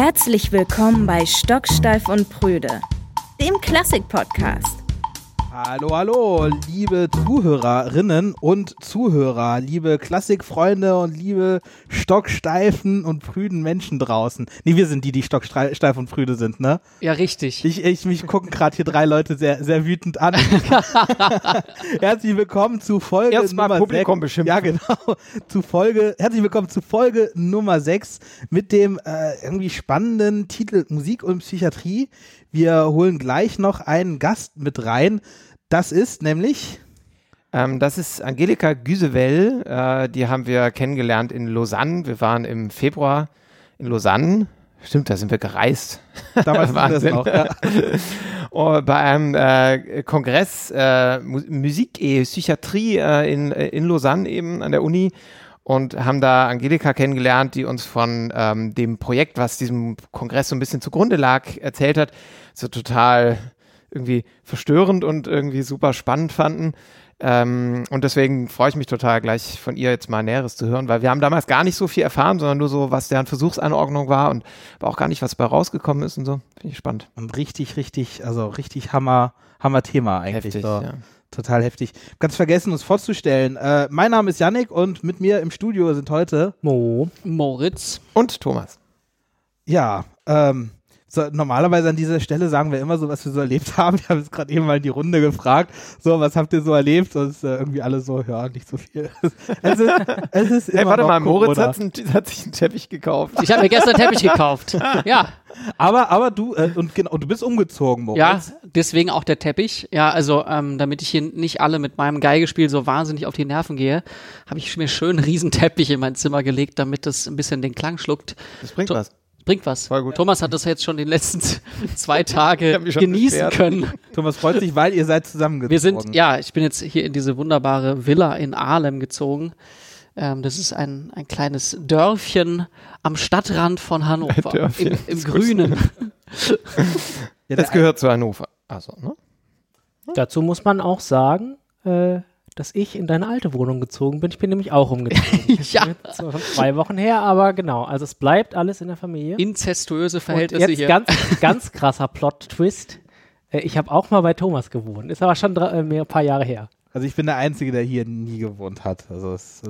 Herzlich willkommen bei Stocksteif und Prüde, dem Klassik-Podcast. Hallo, hallo, liebe Zuhörerinnen und Zuhörer, liebe Klassikfreunde und liebe stocksteifen und prüden Menschen draußen. Nee, wir sind die, die stocksteif und prüde sind, ne? Ja, richtig. Ich, ich mich gucken gerade hier drei Leute sehr, sehr wütend an. herzlich willkommen zu Folge Erstmal Nummer Publikum 6. beschimpfen. Ja, genau. Zu Folge, herzlich willkommen zu Folge Nummer 6 mit dem äh, irgendwie spannenden Titel Musik und Psychiatrie. Wir holen gleich noch einen Gast mit rein. Das ist nämlich Ähm, das ist Angelika Güsewell. Äh, die haben wir kennengelernt in Lausanne. Wir waren im Februar in Lausanne. Stimmt, da sind wir gereist. damals war das noch. Ja. Oh, bei einem äh, Kongress äh, Mu- Musik et Psychiatrie äh, in, in Lausanne eben an der Uni und haben da Angelika kennengelernt, die uns von ähm, dem Projekt, was diesem Kongress so ein bisschen zugrunde lag, erzählt hat. So total irgendwie verstörend und irgendwie super spannend fanden. Ähm, und deswegen freue ich mich total, gleich von ihr jetzt mal Näheres zu hören, weil wir haben damals gar nicht so viel erfahren, sondern nur so, was deren Versuchsanordnung war und aber auch gar nicht, was bei rausgekommen ist und so. Finde ich spannend. Und richtig, richtig, also richtig Hammer, Hammer Thema eigentlich. Heftig, so. ja. Total heftig. Ganz vergessen, uns vorzustellen. Äh, mein Name ist Yannick und mit mir im Studio sind heute, Mo. Moritz. Und Thomas. ja, ähm, so, normalerweise an dieser Stelle sagen wir immer so, was wir so erlebt haben. Wir haben jetzt gerade eben mal in die Runde gefragt, so, was habt ihr so erlebt? Und äh, irgendwie alle so, ja, nicht so viel. es ist, es ist Ey, immer warte noch mal, Moritz Corona. hat, einen- hat sich einen Teppich gekauft. Ich habe mir gestern einen Teppich gekauft. Ja, Aber, aber du, äh, und genau, und du bist umgezogen, Moritz. ja, deswegen auch der Teppich. Ja, also ähm, damit ich hier nicht alle mit meinem Geigespiel so wahnsinnig auf die Nerven gehe, habe ich mir schön einen riesen Teppich in mein Zimmer gelegt, damit das ein bisschen den Klang schluckt. Das bringt To- was. Bringt was. Voll gut. Thomas hat das jetzt schon die letzten zwei Tage genießen beschwert. können. Thomas freut sich, weil ihr seid zusammengezogen. Wir sind, ja, ich bin jetzt hier in diese wunderbare Villa in Ahlem gezogen. Ähm, das ist ein, ein kleines Dörfchen am Stadtrand von Hannover. Dörfchen, Im, im. Grünen. Ja, Das gehört zu Hannover. Also, ne? Dazu muss man auch sagen, äh, dass ich in deine alte Wohnung gezogen bin. Ich bin nämlich auch umgezogen. ja. Das ist schon zwei Wochen her, aber genau. Also es bleibt alles in der Familie. Inzestuöse Und Verhältnisse jetzt hier. ganz, ganz krasser Plot-Twist. Äh, ich habe auch mal bei Thomas gewohnt. Ist aber schon drei, äh, mehr, ein paar Jahre her. Also ich bin der Einzige, der hier nie gewohnt hat. Also es,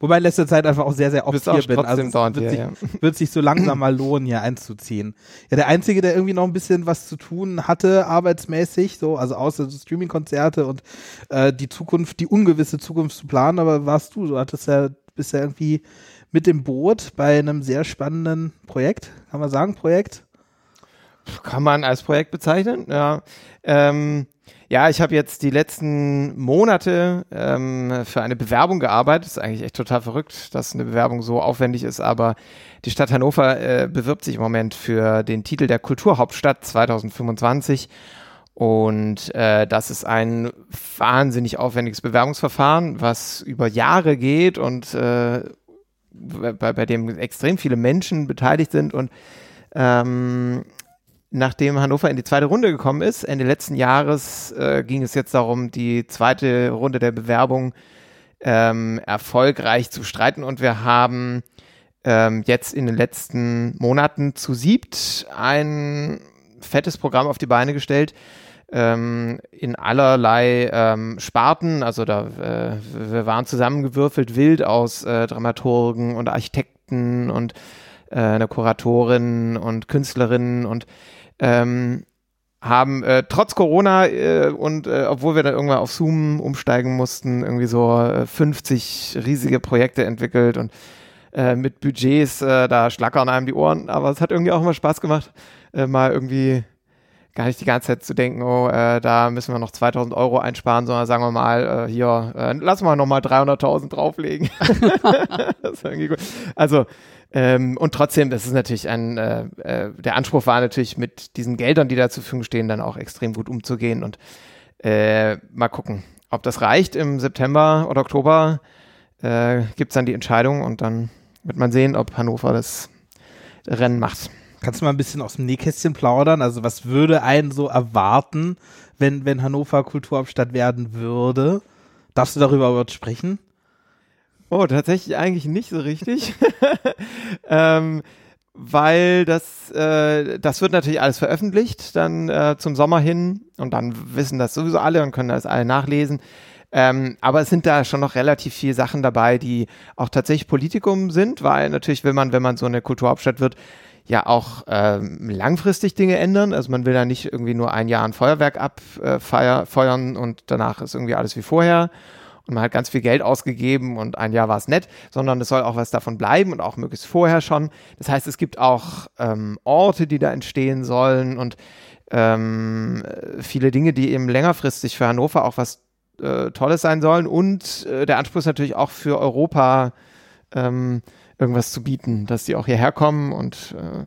wobei in letzter Zeit einfach auch sehr, sehr oft hier bin. Also wird, hier, sich, wird sich so langsam mal lohnen, hier einzuziehen. Ja, der Einzige, der irgendwie noch ein bisschen was zu tun hatte, arbeitsmäßig, so, also außer so Streaming-Konzerte und äh, die Zukunft, die ungewisse Zukunft zu planen, aber warst du, du hattest ja, bist ja irgendwie mit dem Boot bei einem sehr spannenden Projekt, kann man sagen, Projekt? Kann man als Projekt bezeichnen, ja. Ähm, ja, ich habe jetzt die letzten Monate ähm, für eine Bewerbung gearbeitet. ist eigentlich echt total verrückt, dass eine Bewerbung so aufwendig ist, aber die Stadt Hannover äh, bewirbt sich im Moment für den Titel der Kulturhauptstadt 2025. Und äh, das ist ein wahnsinnig aufwendiges Bewerbungsverfahren, was über Jahre geht und äh, bei, bei dem extrem viele Menschen beteiligt sind. Und ähm, nachdem Hannover in die zweite Runde gekommen ist, Ende letzten Jahres, äh, ging es jetzt darum, die zweite Runde der Bewerbung ähm, erfolgreich zu streiten. Und wir haben ähm, jetzt in den letzten Monaten zu siebt ein fettes Programm auf die Beine gestellt. Ähm, in allerlei ähm, Sparten, also da äh, wir waren zusammengewürfelt wild aus äh, Dramaturgen und Architekten und äh, einer Kuratorin und Künstlerin und ähm, haben äh, trotz Corona äh, und äh, obwohl wir dann irgendwann auf Zoom umsteigen mussten, irgendwie so äh, 50 riesige Projekte entwickelt und äh, mit Budgets, äh, da schlackern einem die Ohren, aber es hat irgendwie auch immer Spaß gemacht, äh, mal irgendwie gar nicht die ganze Zeit zu denken, oh, äh, da müssen wir noch 2000 Euro einsparen, sondern sagen wir mal, äh, hier, äh, lassen wir nochmal 300.000 drauflegen. das ist irgendwie gut. Also, ähm, und trotzdem, das ist natürlich ein, äh, äh, der Anspruch war natürlich mit diesen Geldern, die da zur Verfügung stehen, dann auch extrem gut umzugehen und äh, mal gucken, ob das reicht. Im September oder Oktober äh, gibt es dann die Entscheidung und dann wird man sehen, ob Hannover das Rennen macht. Kannst du mal ein bisschen aus dem Nähkästchen plaudern? Also was würde einen so erwarten, wenn, wenn Hannover Kulturhauptstadt werden würde? Darfst du darüber überhaupt sprechen? Oh, tatsächlich eigentlich nicht so richtig. ähm, weil das, äh, das wird natürlich alles veröffentlicht, dann äh, zum Sommer hin und dann wissen das sowieso alle und können das alle nachlesen. Ähm, aber es sind da schon noch relativ viele Sachen dabei, die auch tatsächlich Politikum sind, weil natürlich will man, wenn man so eine Kulturhauptstadt wird, ja auch ähm, langfristig Dinge ändern. Also man will da nicht irgendwie nur ein Jahr ein Feuerwerk abfeuern äh, und danach ist irgendwie alles wie vorher und man hat ganz viel Geld ausgegeben und ein Jahr war es nett, sondern es soll auch was davon bleiben und auch möglichst vorher schon. Das heißt, es gibt auch ähm, Orte, die da entstehen sollen und ähm, viele Dinge, die eben längerfristig für Hannover auch was äh, Tolles sein sollen und äh, der Anspruch ist natürlich auch für Europa ähm, irgendwas zu bieten, dass die auch hierher kommen und äh,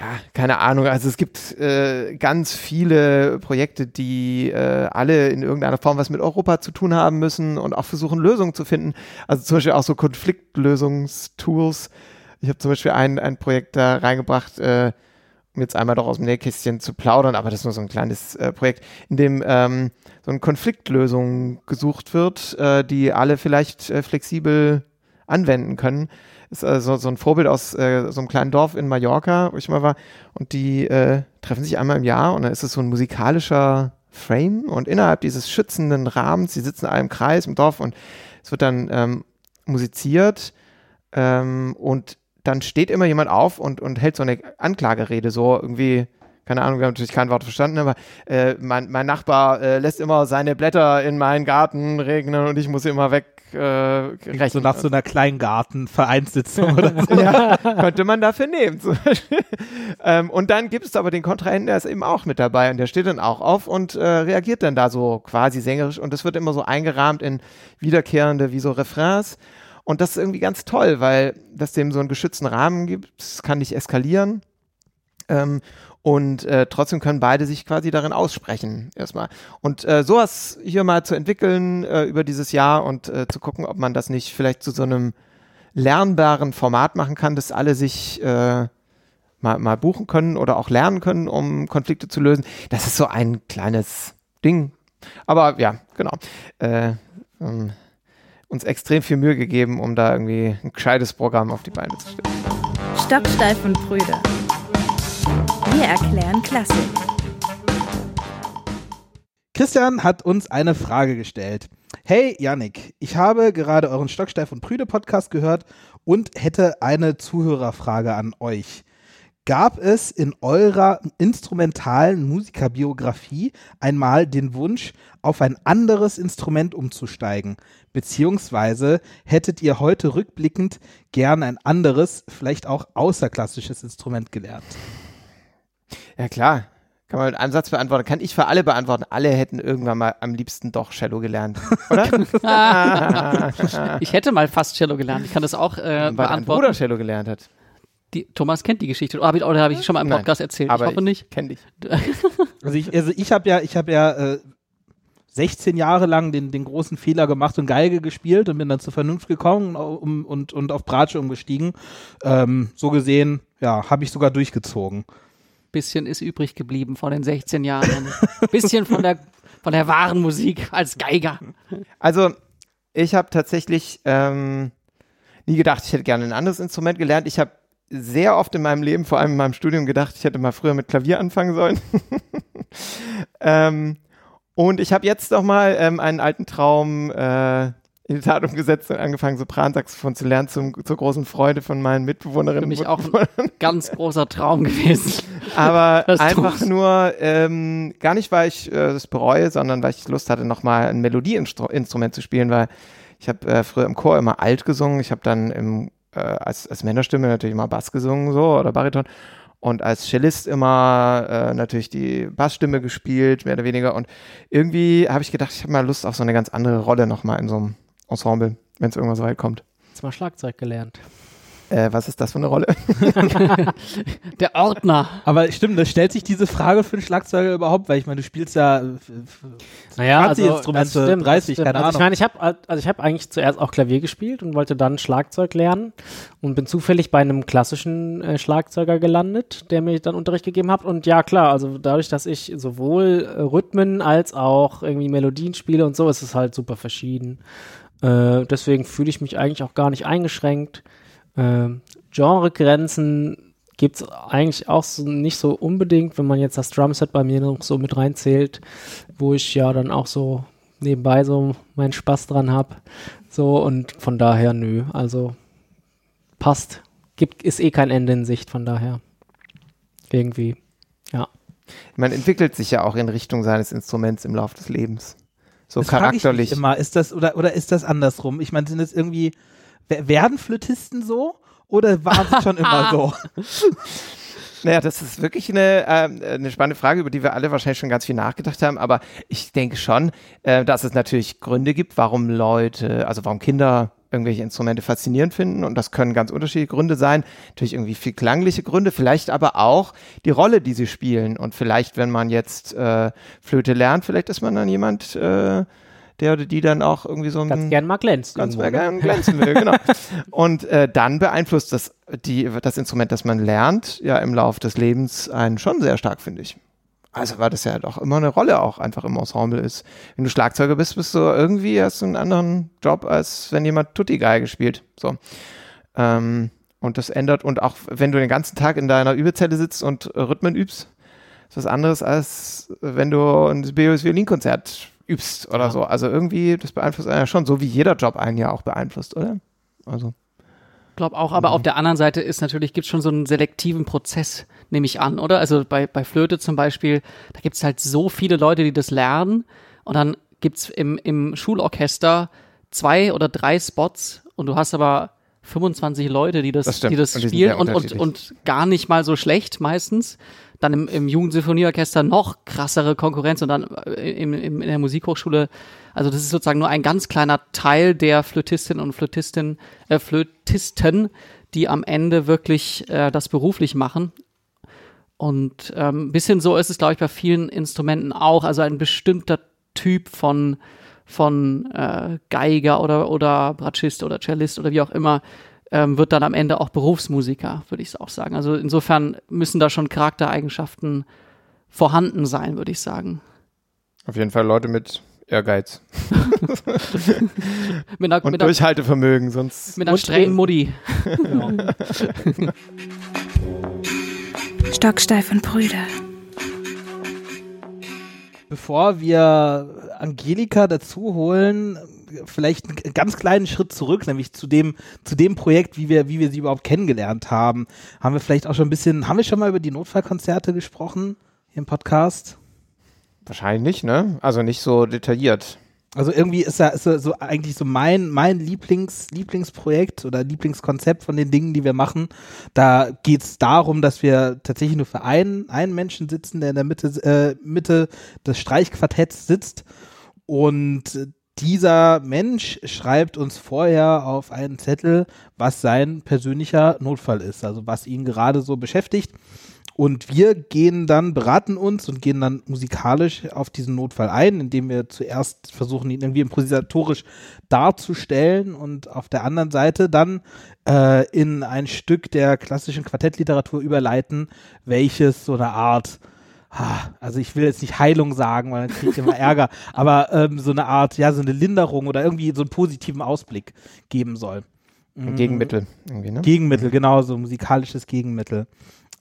ja, keine Ahnung. Also es gibt äh, ganz viele Projekte, die äh, alle in irgendeiner Form was mit Europa zu tun haben müssen und auch versuchen, Lösungen zu finden. Also zum Beispiel auch so Konfliktlösungstools. Ich habe zum Beispiel ein, ein Projekt da reingebracht, äh, um jetzt einmal doch aus dem Nähkästchen zu plaudern, aber das ist nur so ein kleines äh, Projekt, in dem ähm, so eine Konfliktlösung gesucht wird, äh, die alle vielleicht äh, flexibel anwenden können ist also so ein Vorbild aus äh, so einem kleinen Dorf in Mallorca, wo ich mal war. Und die äh, treffen sich einmal im Jahr und dann ist es so ein musikalischer Frame. Und innerhalb dieses schützenden Rahmens, sie sitzen alle im Kreis im Dorf und es wird dann ähm, musiziert. Ähm, und dann steht immer jemand auf und, und hält so eine Anklagerede, so irgendwie keine Ahnung, wir haben natürlich kein Wort verstanden, aber äh, mein, mein Nachbar äh, lässt immer seine Blätter in meinen Garten regnen und ich muss immer weg äh. So nach so einer Kleingarten-Vereinssitzung oder so. ja, könnte man dafür nehmen. ähm, und dann gibt es aber den Kontrahenten, der ist eben auch mit dabei und der steht dann auch auf und äh, reagiert dann da so quasi sängerisch und das wird immer so eingerahmt in wiederkehrende, wie so Refrains. Und das ist irgendwie ganz toll, weil das dem so einen geschützten Rahmen gibt. Es kann nicht eskalieren. Ähm, und äh, trotzdem können beide sich quasi darin aussprechen erstmal. Und äh, sowas hier mal zu entwickeln äh, über dieses Jahr und äh, zu gucken, ob man das nicht vielleicht zu so einem lernbaren Format machen kann, dass alle sich äh, mal, mal buchen können oder auch lernen können, um Konflikte zu lösen. Das ist so ein kleines Ding. Aber ja, genau. Äh, ähm, uns extrem viel Mühe gegeben, um da irgendwie ein gescheites Programm auf die Beine zu stellen. Stocksteif und Brüder. Wir erklären Klassik. Christian hat uns eine Frage gestellt. Hey Yannick, ich habe gerade euren Stocksteif und Prüde Podcast gehört und hätte eine Zuhörerfrage an euch. Gab es in eurer instrumentalen Musikerbiografie einmal den Wunsch, auf ein anderes Instrument umzusteigen? Beziehungsweise hättet ihr heute rückblickend gern ein anderes, vielleicht auch außerklassisches Instrument gelernt? Ja, klar. Kann man mit einem Satz beantworten. Kann ich für alle beantworten. Alle hätten irgendwann mal am liebsten doch Cello gelernt, oder? ich hätte mal fast Cello gelernt. Ich kann das auch äh, Weil beantworten. dein Bruder Cello gelernt hat. Die, Thomas kennt die Geschichte. Oder habe ich, oder hab ich schon mal im Nein, Podcast erzählt? Aber ich hoffe nicht. Kenn dich. Also ich, also ich habe ja, ich habe ja äh, 16 Jahre lang den, den großen Fehler gemacht und Geige gespielt und bin dann zur Vernunft gekommen um, und, und auf Bratsche umgestiegen. Ähm, so gesehen, ja, habe ich sogar durchgezogen. Bisschen ist übrig geblieben von den 16 Jahren. Bisschen von der, von der wahren Musik als Geiger. Also, ich habe tatsächlich ähm, nie gedacht, ich hätte gerne ein anderes Instrument gelernt. Ich habe sehr oft in meinem Leben, vor allem in meinem Studium, gedacht, ich hätte mal früher mit Klavier anfangen sollen. ähm, und ich habe jetzt noch mal ähm, einen alten Traum äh, in die Tat umgesetzt und angefangen, Sopransaxophon zu lernen, zum, zur großen Freude von meinen Mitbewohnerinnen. Für mich auch ein ganz großer Traum gewesen. Aber einfach tu's. nur, ähm, gar nicht, weil ich äh, das bereue, sondern weil ich Lust hatte, nochmal ein Melodieinstrument zu spielen, weil ich habe äh, früher im Chor immer alt gesungen. Ich habe dann im, äh, als, als Männerstimme natürlich immer Bass gesungen, so, oder Bariton. Und als Cellist immer äh, natürlich die Bassstimme gespielt, mehr oder weniger. Und irgendwie habe ich gedacht, ich habe mal Lust auf so eine ganz andere Rolle nochmal in so einem Ensemble, wenn es irgendwann so weit kommt. Jetzt mal Schlagzeug gelernt. Äh, was ist das für eine Rolle? Der Ordner. Aber stimmt, das stellt sich diese Frage für einen Schlagzeuger überhaupt, weil ich meine, du spielst ja äh, Naja, also, Instrumente, das stimmt, 30, das stimmt. keine also Ahnung. Ich meine, ich habe also ich habe eigentlich zuerst auch Klavier gespielt und wollte dann Schlagzeug lernen und bin zufällig bei einem klassischen äh, Schlagzeuger gelandet, der mir dann Unterricht gegeben hat. Und ja, klar, also dadurch, dass ich sowohl Rhythmen als auch irgendwie Melodien spiele und so, ist es halt super verschieden. Äh, deswegen fühle ich mich eigentlich auch gar nicht eingeschränkt. Äh, Genregrenzen gibt es eigentlich auch so nicht so unbedingt, wenn man jetzt das Drumset bei mir noch so mit reinzählt, wo ich ja dann auch so nebenbei so meinen Spaß dran habe. So und von daher nö, also passt. Gibt, ist eh kein Ende in Sicht, von daher irgendwie, ja. Man entwickelt sich ja auch in Richtung seines Instruments im Laufe des Lebens. So Das charakterlich. Ich immer, ist das, oder, oder ist das andersrum? Ich meine, sind es irgendwie, wer- werden Flötisten so? Oder waren sie schon immer so? Naja, das ist wirklich eine, ähm, eine spannende Frage, über die wir alle wahrscheinlich schon ganz viel nachgedacht haben. Aber ich denke schon, äh, dass es natürlich Gründe gibt, warum Leute, also warum Kinder irgendwelche Instrumente faszinierend finden. Und das können ganz unterschiedliche Gründe sein. Natürlich irgendwie viel klangliche Gründe, vielleicht aber auch die Rolle, die sie spielen. Und vielleicht, wenn man jetzt äh, Flöte lernt, vielleicht ist man dann jemand, äh, der oder die dann auch irgendwie so ein Ganz gern mal glänzt. ganz irgendwo, mal ne? gern glänzen will, genau. Und äh, dann beeinflusst das, die, das Instrument, das man lernt, ja im Lauf des Lebens einen schon sehr stark, finde ich. Also, weil das ja doch immer eine Rolle auch einfach im Ensemble ist. Wenn du Schlagzeuger bist, bist du irgendwie, hast du einen anderen Job, als wenn jemand Tutti-Geige spielt. So. Ähm, und das ändert, und auch wenn du den ganzen Tag in deiner Übezelle sitzt und Rhythmen übst, ist was anderes, als wenn du ein BOS Violinkonzert übst oder Ja. so. Also irgendwie, das beeinflusst einen ja schon, so wie jeder Job einen ja auch beeinflusst, oder? Also. glaube auch, aber auf der anderen Seite ist natürlich, gibt es schon so einen selektiven Prozess, nehme ich an, oder? Also bei, bei Flöte zum Beispiel, da gibt es halt so viele Leute, die das lernen und dann gibt es im, im Schulorchester zwei oder drei Spots und du hast aber 25 Leute, die das, Das die das Und die spielen und, und, und gar nicht mal so schlecht meistens. Dann im, im Jugendsinfonieorchester noch krassere Konkurrenz und dann äh, im, im, in der Musikhochschule. Also das ist sozusagen nur ein ganz kleiner Teil der Flötistinnen und Flötistin, äh, Flötisten, die am Ende wirklich äh, das beruflich machen. Und ähm, ein bisschen so ist es, glaube ich, bei vielen Instrumenten auch. Also ein bestimmter Typ von, von äh, Geiger oder, oder Bratschist oder Cellist oder wie auch immer ähm, wird dann am Ende auch Berufsmusiker, würde ich auch sagen. Also insofern müssen da schon Charaktereigenschaften vorhanden sein, würde ich sagen. Auf jeden Fall Leute mit Ehrgeiz Mit einer, und mit einer, Durchhaltevermögen, sonst. mit einer strengen Mutti. Stocksteif und Brüder. Bevor wir Angelika dazu holen, vielleicht einen ganz kleinen Schritt zurück, nämlich zu dem, zu dem Projekt, wie wir, wie wir sie überhaupt kennengelernt haben. Haben wir vielleicht auch schon ein bisschen, haben wir schon mal über die Notfallkonzerte gesprochen hier im Podcast? Wahrscheinlich nicht, ne? Also nicht so detailliert. Also irgendwie ist ja ist ja so eigentlich so mein, mein Lieblings, Lieblingsprojekt oder Lieblingskonzept von den Dingen, die wir machen. Da geht es darum, dass wir tatsächlich nur für einen, einen Menschen sitzen, der in der Mitte, äh, Mitte des Streichquartetts sitzt. Und dieser Mensch schreibt uns vorher auf einen Zettel, was sein persönlicher Notfall ist, also was ihn gerade so beschäftigt. Und wir gehen dann, beraten uns und gehen dann musikalisch auf diesen Notfall ein, indem wir zuerst versuchen, ihn irgendwie improvisatorisch darzustellen und auf der anderen Seite dann äh, in ein Stück der klassischen Quartettliteratur überleiten, welches so eine Art, also ich will jetzt nicht Heilung sagen, weil dann kriege ich immer Ärger, aber ähm, so eine Art, ja, so eine Linderung oder irgendwie so einen positiven Ausblick geben soll. Ein Gegenmittel irgendwie, ne? Gegenmittel, genau, so musikalisches Gegenmittel.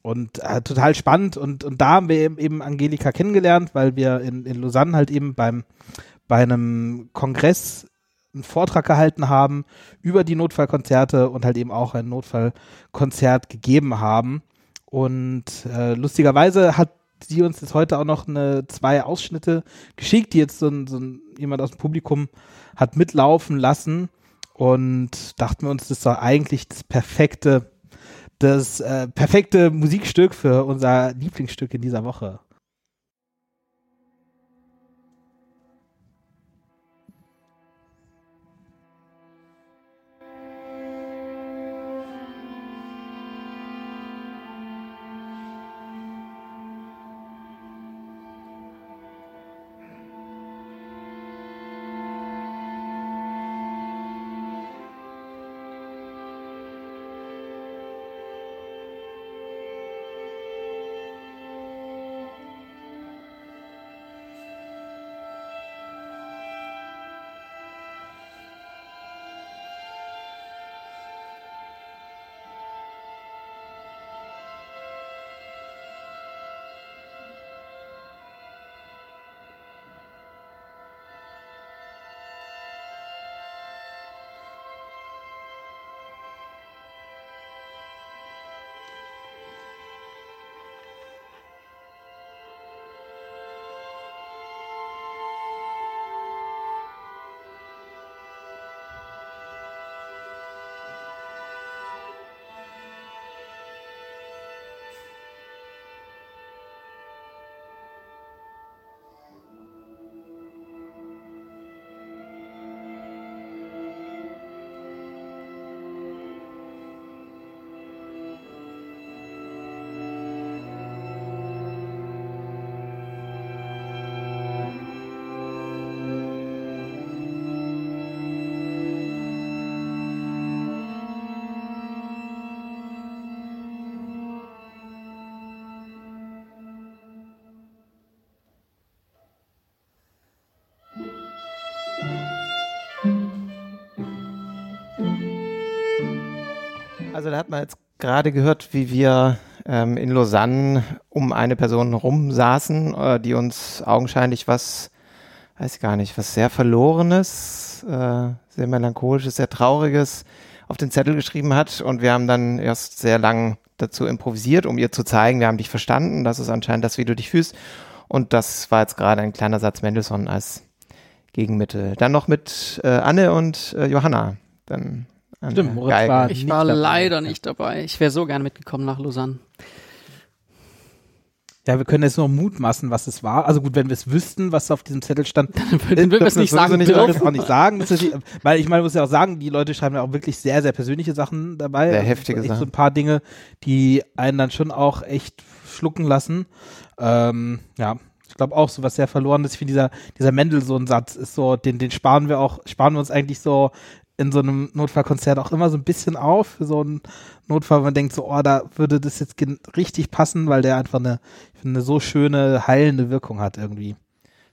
Und äh, total spannend. Und, und da haben wir eben, Angelika kennengelernt, weil wir in, in Lausanne halt eben beim, bei einem Kongress einen Vortrag gehalten haben über die Notfallkonzerte und halt eben auch ein Notfallkonzert gegeben haben. Und äh, lustigerweise hat sie uns jetzt heute auch noch eine, zwei Ausschnitte geschickt, die jetzt so ein, so ein, jemand aus dem Publikum hat mitlaufen lassen. Und dachten wir uns, das ist doch eigentlich das perfekte das äh, perfekte Musikstück für unser Lieblingsstück in dieser Woche. Also da hat man jetzt gerade gehört, wie wir ähm, in Lausanne um eine Person rumsaßen, äh, die uns augenscheinlich was, weiß ich gar nicht, was sehr Verlorenes, äh, sehr Melancholisches, sehr Trauriges auf den Zettel geschrieben hat. Und wir haben dann erst sehr lang dazu improvisiert, um ihr zu zeigen, wir haben dich verstanden, das ist anscheinend das, wie du dich fühlst. Und das war jetzt gerade ein kleiner Satz Mendelssohn als Gegenmittel. Dann noch mit äh, Anne und äh, Johanna. Dann Stimmt, Moritz war ich war leider nicht dabei. Ich wäre so gern mitgekommen nach Lausanne. Ja, wir können jetzt nur mutmaßen, was es war. Also gut, wenn wir es wüssten, was auf diesem Zettel stand, dann würden wir es nicht sagen. Nicht, das auch nicht sagen. Das ist, weil ich meine, muss ja auch sagen, die Leute schreiben ja auch wirklich sehr, sehr persönliche Sachen dabei. Sehr heftige echt Sachen. So ein paar Dinge, die einen dann schon auch echt schlucken lassen. Ähm, ja, ich glaube auch so was sehr verloren ist. Ich finde dieser dieser Mendelssohn-Satz ist so, den den sparen wir auch, sparen wir uns eigentlich so in so einem Notfallkonzert auch immer so ein bisschen auf für so einen Notfall. Man denkt so, oh, da würde das jetzt richtig passen, weil der einfach eine, eine so schöne heilende Wirkung hat irgendwie.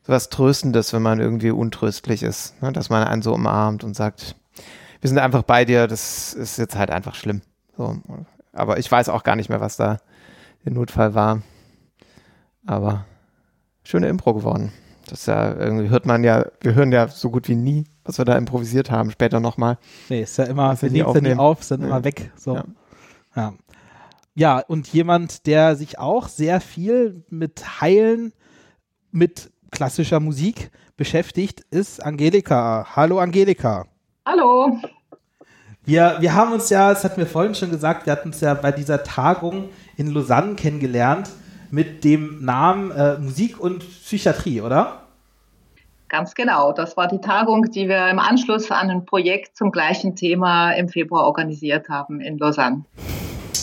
So was Tröstendes, wenn man irgendwie untröstlich ist, ne? dass man einen so umarmt und sagt, wir sind einfach bei dir, das ist jetzt halt einfach schlimm. So. Aber ich weiß auch gar nicht mehr, was da der Notfall war. Aber schöne Impro geworden. Das ist ja irgendwie hört man ja, wir hören ja so gut wie nie, was wir da improvisiert haben, später nochmal. Nee, ist ja immer, wir nehmen es ja nie auf, sind ja. immer weg. So. Ja. ja. Ja, und jemand, der sich auch sehr viel mit Heilen, mit klassischer Musik beschäftigt, ist Angelika. Hallo Angelika. Hallo. Wir, wir haben uns ja, das hatten wir vorhin schon gesagt, wir hatten uns ja bei dieser Tagung in Lausanne kennengelernt mit dem Namen äh, Musik und Psychiatrie, oder? Ganz genau. Das war die Tagung, die wir im Anschluss an ein Projekt zum gleichen Thema im Februar organisiert haben in Lausanne.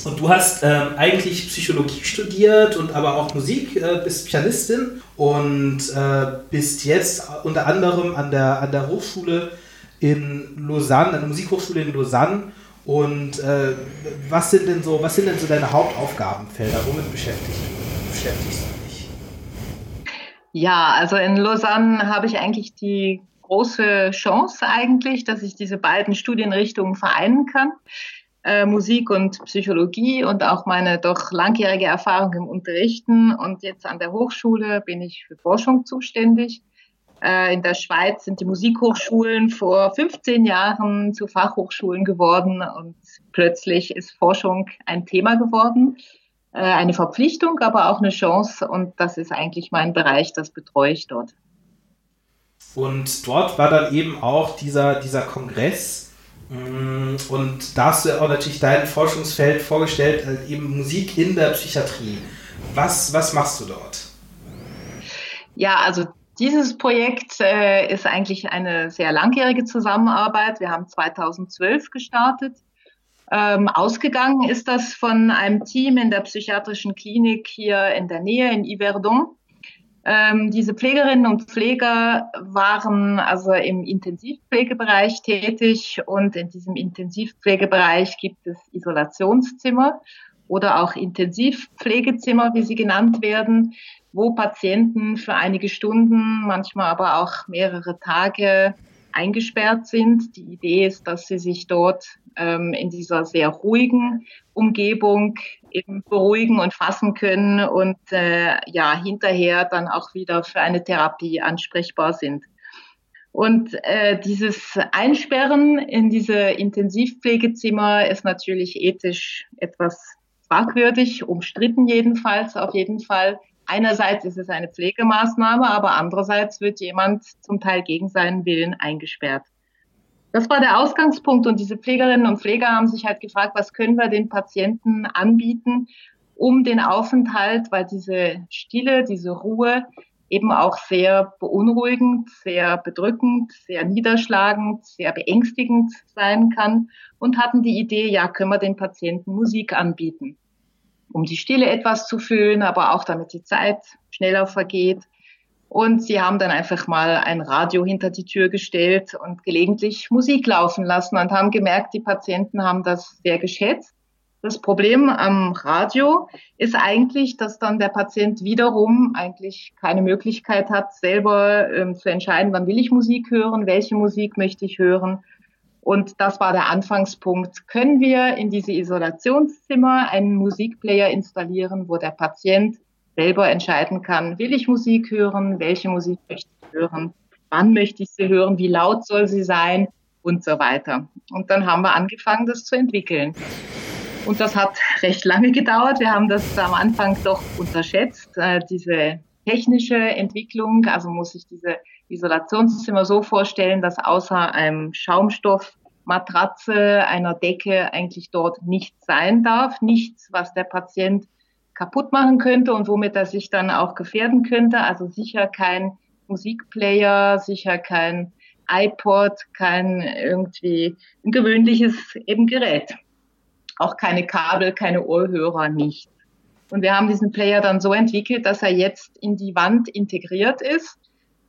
Und du hast ähm, eigentlich Psychologie studiert und aber auch Musik, äh, bist Pianistin und äh, bist jetzt unter anderem an der, an der Hochschule in Lausanne, an der Musikhochschule in Lausanne. Und äh, was sind denn so, was sind denn so deine Hauptaufgabenfelder? Womit beschäftigst, beschäftigst du dich? Ja, also in Lausanne habe ich eigentlich die große Chance eigentlich, dass ich diese beiden Studienrichtungen vereinen kann äh, Musik und Psychologie und auch meine doch langjährige Erfahrung im Unterrichten. Und jetzt an der Hochschule bin ich für Forschung zuständig. Äh, in der Schweiz sind die Musikhochschulen vor 15 Jahren zu Fachhochschulen geworden und plötzlich ist Forschung ein Thema geworden. Äh, eine Verpflichtung, aber auch eine Chance und das ist eigentlich mein Bereich, das betreue ich dort. Und dort war dann eben auch dieser, dieser Kongress, Mm, und da hast du auch natürlich dein Forschungsfeld vorgestellt, halt eben Musik in der Psychiatrie. Was, was machst du dort? Ja, also dieses Projekt äh, ist eigentlich eine sehr langjährige Zusammenarbeit. Wir haben 2012 gestartet. Ähm, ausgegangen ist das von einem Team in der psychiatrischen Klinik hier in der Nähe in Yverdon. Ähm, diese Pflegerinnen und Pfleger waren also im Intensivpflegebereich tätig und in diesem Intensivpflegebereich gibt es Isolationszimmer oder auch Intensivpflegezimmer, wie sie genannt werden, wo Patienten für einige Stunden, manchmal aber auch mehrere Tage eingesperrt sind. Die Idee ist, dass sie sich dort ähm, in dieser sehr ruhigen Umgebung eben beruhigen und fassen können und äh, ja hinterher dann auch wieder für eine Therapie ansprechbar sind. Und äh, dieses Einsperren in diese Intensivpflegezimmer ist natürlich ethisch etwas fragwürdig, umstritten jedenfalls, auf jeden Fall. Einerseits ist es eine Pflegemaßnahme, aber andererseits wird jemand zum Teil gegen seinen Willen eingesperrt. Das war der Ausgangspunkt und diese Pflegerinnen und Pfleger haben sich halt gefragt, was können wir den Patienten anbieten, um den Aufenthalt, weil diese Stille, diese Ruhe eben auch sehr beunruhigend, sehr bedrückend, sehr niederschlagend, sehr beängstigend sein kann und hatten die Idee, ja, können wir den Patienten Musik anbieten, um die Stille etwas zu füllen, aber auch damit die Zeit schneller vergeht und sie haben dann einfach mal ein Radio hinter die Tür gestellt und gelegentlich Musik laufen lassen und haben gemerkt, die Patienten haben das sehr geschätzt. Das Problem am Radio ist eigentlich, dass dann der Patient wiederum eigentlich keine Möglichkeit hat, selber ähm, zu entscheiden, wann will ich Musik hören, welche Musik möchte ich hören. Und das war der Anfangspunkt. Können wir in diese Isolationszimmer einen Musikplayer installieren, wo der Patient selber entscheiden kann, will ich Musik hören, welche Musik möchte ich hören, wann möchte ich sie hören, wie laut soll sie sein und so weiter. Und dann haben wir angefangen, das zu entwickeln. Und das hat recht lange gedauert. Wir haben das am Anfang doch unterschätzt, äh, diese technische Entwicklung. Also muss ich diese Isolationszimmer so vorstellen, dass außer einem Schaumstoffmatratze, einer Decke eigentlich dort nichts sein darf. Nichts, was der Patient kaputt machen könnte und womit er sich dann auch gefährden könnte. Also sicher kein Musikplayer, sicher kein iPod, kein irgendwie ein gewöhnliches eben Gerät. Auch keine Kabel, keine Ohrhörer, nicht. Und wir haben diesen Player dann so entwickelt, dass er jetzt in die Wand integriert ist.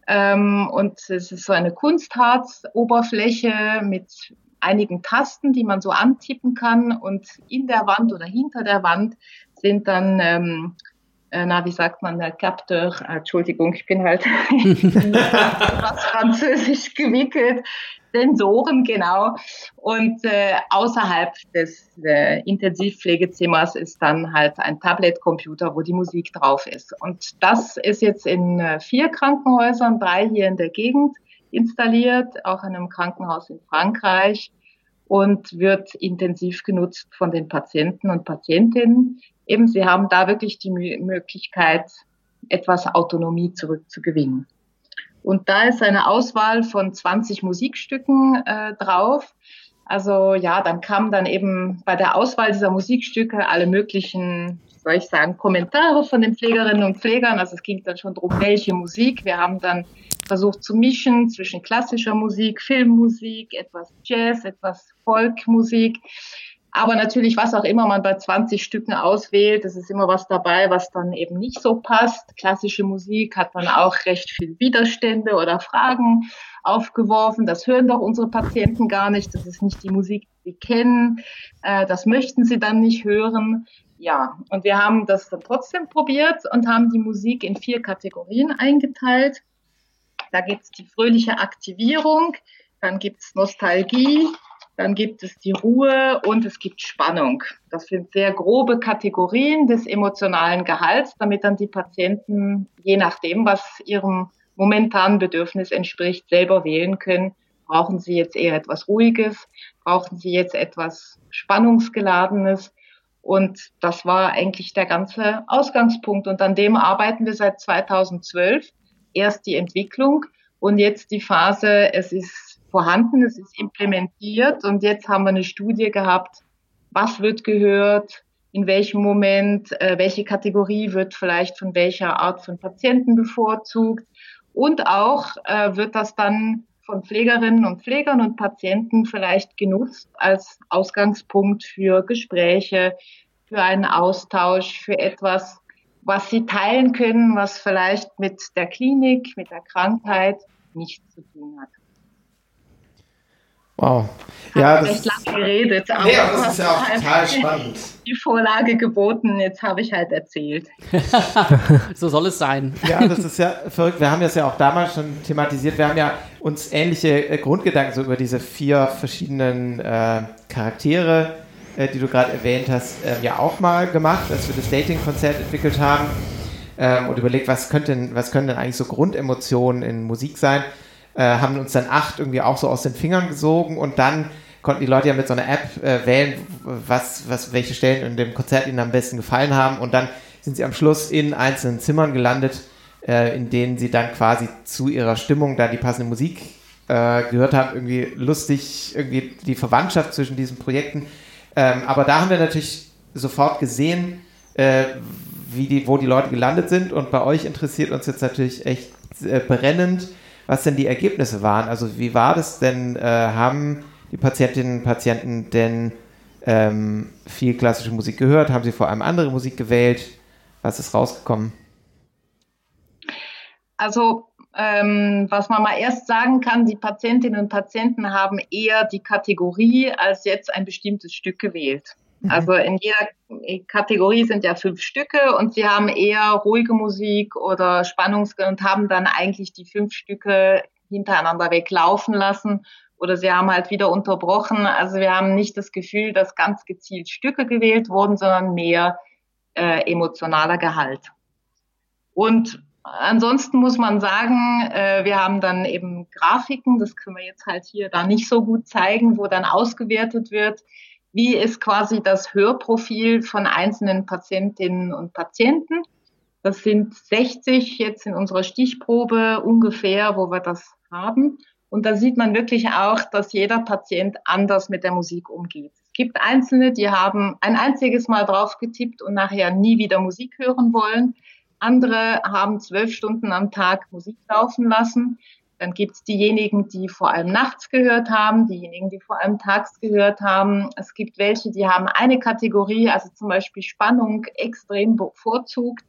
Ähm, und es ist so eine Kunstharz-Oberfläche mit einigen Tasten, die man so antippen kann. Und in der Wand oder hinter der Wand sind dann ähm, äh, na, wie sagt man, der Capteur, äh, Entschuldigung, ich bin halt was französisch gewickelt, Sensoren, genau. Und äh, außerhalb des äh, Intensivpflegezimmers ist dann halt ein Tablet-Computer, wo die Musik drauf ist. Und das ist jetzt in äh, vier Krankenhäusern, drei hier in der Gegend installiert, auch in einem Krankenhaus in Frankreich und wird intensiv genutzt von den Patienten und Patientinnen eben, sie haben da wirklich die Möglichkeit, etwas Autonomie zurückzugewinnen. Und da ist eine Auswahl von 20 Musikstücken äh, drauf. Also ja, dann kamen dann eben bei der Auswahl dieser Musikstücke alle möglichen, soll ich sagen, Kommentare von den Pflegerinnen und Pflegern. Also es ging dann schon darum, welche Musik. Wir haben dann versucht zu mischen zwischen klassischer Musik, Filmmusik, etwas Jazz, etwas Folkmusik. Aber natürlich, was auch immer man bei 20 Stücken auswählt, es ist immer was dabei, was dann eben nicht so passt. Klassische Musik hat dann auch recht viel Widerstände oder Fragen aufgeworfen. Das hören doch unsere Patienten gar nicht. Das ist nicht die Musik, die sie kennen. Äh, das möchten sie dann nicht hören. Ja, und wir haben das dann trotzdem probiert und haben die Musik in vier Kategorien eingeteilt. Da gibt es die fröhliche Aktivierung, dann gibt es Nostalgie, dann gibt es die Ruhe und es gibt Spannung. Das sind sehr grobe Kategorien des emotionalen Gehalts, damit dann die Patienten, je nachdem, was ihrem momentanen Bedürfnis entspricht, selber wählen können. Brauchen sie jetzt eher etwas Ruhiges? Brauchen sie jetzt etwas Spannungsgeladenes? Und das war eigentlich der ganze Ausgangspunkt. Und an dem arbeiten wir seit 2012. Erst die Entwicklung und jetzt die Phase, es ist vorhanden, es ist implementiert und jetzt haben wir eine Studie gehabt, was wird gehört, in welchem Moment, äh, welche Kategorie wird vielleicht von welcher Art von Patienten bevorzugt und auch äh, wird das dann von Pflegerinnen und Pflegern und Patienten vielleicht genutzt als Ausgangspunkt für Gespräche, für einen Austausch, für etwas, was sie teilen können, was vielleicht mit der Klinik, mit der Krankheit nichts zu tun hat. Wow. Ja, das recht lange geredet, aber nee, das ist ja auch total spannend. Die Vorlage geboten, jetzt habe ich halt erzählt. so soll es sein. Ja, das ist ja verrückt. Wir haben das ja auch damals schon thematisiert. Wir haben ja uns ähnliche äh, Grundgedanken so über diese vier verschiedenen äh, Charaktere, äh, die du gerade erwähnt hast, äh, ja auch mal gemacht, als wir das Dating-Konzert entwickelt haben ähm, und überlegt, was, könnte, was können denn eigentlich so Grundemotionen in Musik sein äh, haben uns dann acht irgendwie auch so aus den Fingern gesogen und dann konnten die Leute ja mit so einer App äh, wählen, was, was, welche Stellen in dem Konzert ihnen am besten gefallen haben und dann sind sie am Schluss in einzelnen Zimmern gelandet, äh, in denen sie dann quasi zu ihrer Stimmung da die passende Musik äh, gehört haben. Irgendwie lustig, irgendwie die Verwandtschaft zwischen diesen Projekten. Ähm, aber da haben wir natürlich sofort gesehen, äh, wie die, wo die Leute gelandet sind und bei euch interessiert uns jetzt natürlich echt äh, brennend, was denn die Ergebnisse waren. Also wie war das denn? Äh, haben die Patientinnen und Patienten denn ähm, viel klassische Musik gehört? Haben sie vor allem andere Musik gewählt? Was ist rausgekommen? Also ähm, was man mal erst sagen kann, die Patientinnen und Patienten haben eher die Kategorie als jetzt ein bestimmtes Stück gewählt. Mhm. Also in jeder Kategorie sind ja fünf Stücke und sie haben eher ruhige Musik oder Spannungs und haben dann eigentlich die fünf Stücke hintereinander weglaufen lassen oder sie haben halt wieder unterbrochen. Also wir haben nicht das Gefühl, dass ganz gezielt Stücke gewählt wurden, sondern mehr äh, emotionaler Gehalt. Und ansonsten muss man sagen, äh, wir haben dann eben Grafiken, das können wir jetzt halt hier da nicht so gut zeigen, wo dann ausgewertet wird, wie ist quasi das Hörprofil von einzelnen Patientinnen und Patienten. Das sind 60 jetzt in unserer Stichprobe ungefähr, wo wir das haben. Und da sieht man wirklich auch, dass jeder Patient anders mit der Musik umgeht. Es gibt Einzelne, die haben ein einziges Mal drauf getippt und nachher nie wieder Musik hören wollen. Andere haben zwölf Stunden am Tag Musik laufen lassen. Dann gibt es diejenigen, die vor allem nachts gehört haben, diejenigen, die vor allem tags gehört haben. Es gibt welche, die haben eine Kategorie, also zum Beispiel Spannung, extrem bevorzugt.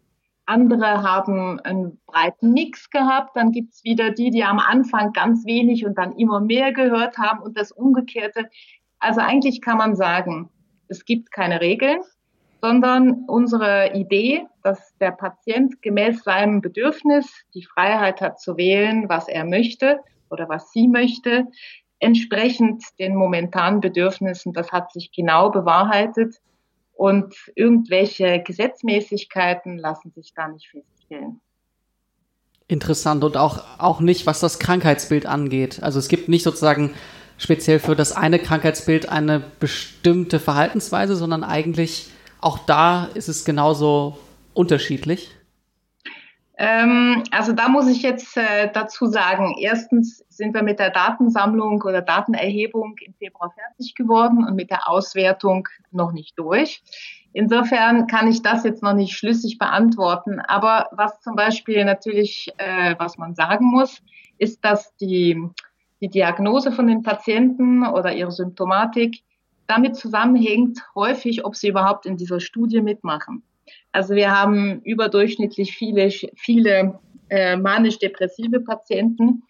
Andere haben einen breiten Mix gehabt. Dann gibt es wieder die, die am Anfang ganz wenig und dann immer mehr gehört haben und das Umgekehrte. Also eigentlich kann man sagen, es gibt keine Regeln sondern unsere Idee, dass der Patient gemäß seinem Bedürfnis die Freiheit hat zu wählen, was er möchte oder was sie möchte, entsprechend den momentanen Bedürfnissen, das hat sich genau bewahrheitet und irgendwelche Gesetzmäßigkeiten lassen sich da nicht feststellen. Interessant und auch, auch nicht, was das Krankheitsbild angeht. Also es gibt nicht sozusagen speziell für das eine Krankheitsbild eine bestimmte Verhaltensweise, sondern eigentlich auch da ist es genauso unterschiedlich? Ähm, also da muss ich jetzt äh, dazu sagen, erstens sind wir mit der Datensammlung oder Datenerhebung im Februar fertig geworden und mit der Auswertung noch nicht durch. Insofern kann ich das jetzt noch nicht schlüssig beantworten. Aber was zum Beispiel natürlich, äh, was man sagen muss, ist, dass die, die Diagnose von den Patienten oder ihre Symptomatik damit zusammenhängt häufig, ob sie überhaupt in dieser Studie mitmachen. Also wir haben überdurchschnittlich viele, viele äh, manisch-depressive Patienten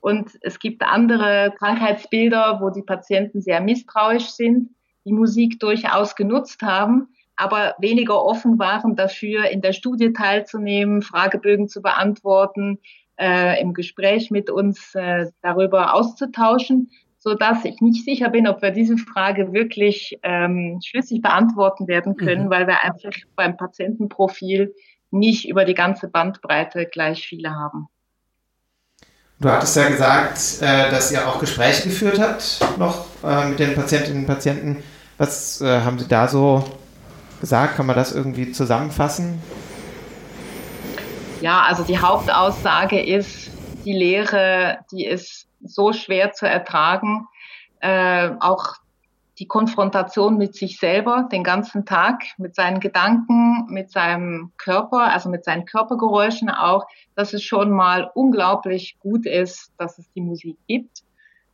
und es gibt andere Krankheitsbilder, wo die Patienten sehr misstrauisch sind, die Musik durchaus genutzt haben, aber weniger offen waren dafür, in der Studie teilzunehmen, Fragebögen zu beantworten, äh, im Gespräch mit uns äh, darüber auszutauschen so dass ich nicht sicher bin, ob wir diese Frage wirklich ähm, schlüssig beantworten werden können, mhm. weil wir einfach beim Patientenprofil nicht über die ganze Bandbreite gleich viele haben. Du hattest ja gesagt, äh, dass ihr auch Gespräche geführt habt noch äh, mit den Patientinnen und Patienten. Was äh, haben Sie da so gesagt? Kann man das irgendwie zusammenfassen? Ja, also die Hauptaussage ist, die Lehre, die ist so schwer zu ertragen. Äh, auch die Konfrontation mit sich selber den ganzen Tag, mit seinen Gedanken, mit seinem Körper, also mit seinen Körpergeräuschen auch, dass es schon mal unglaublich gut ist, dass es die Musik gibt.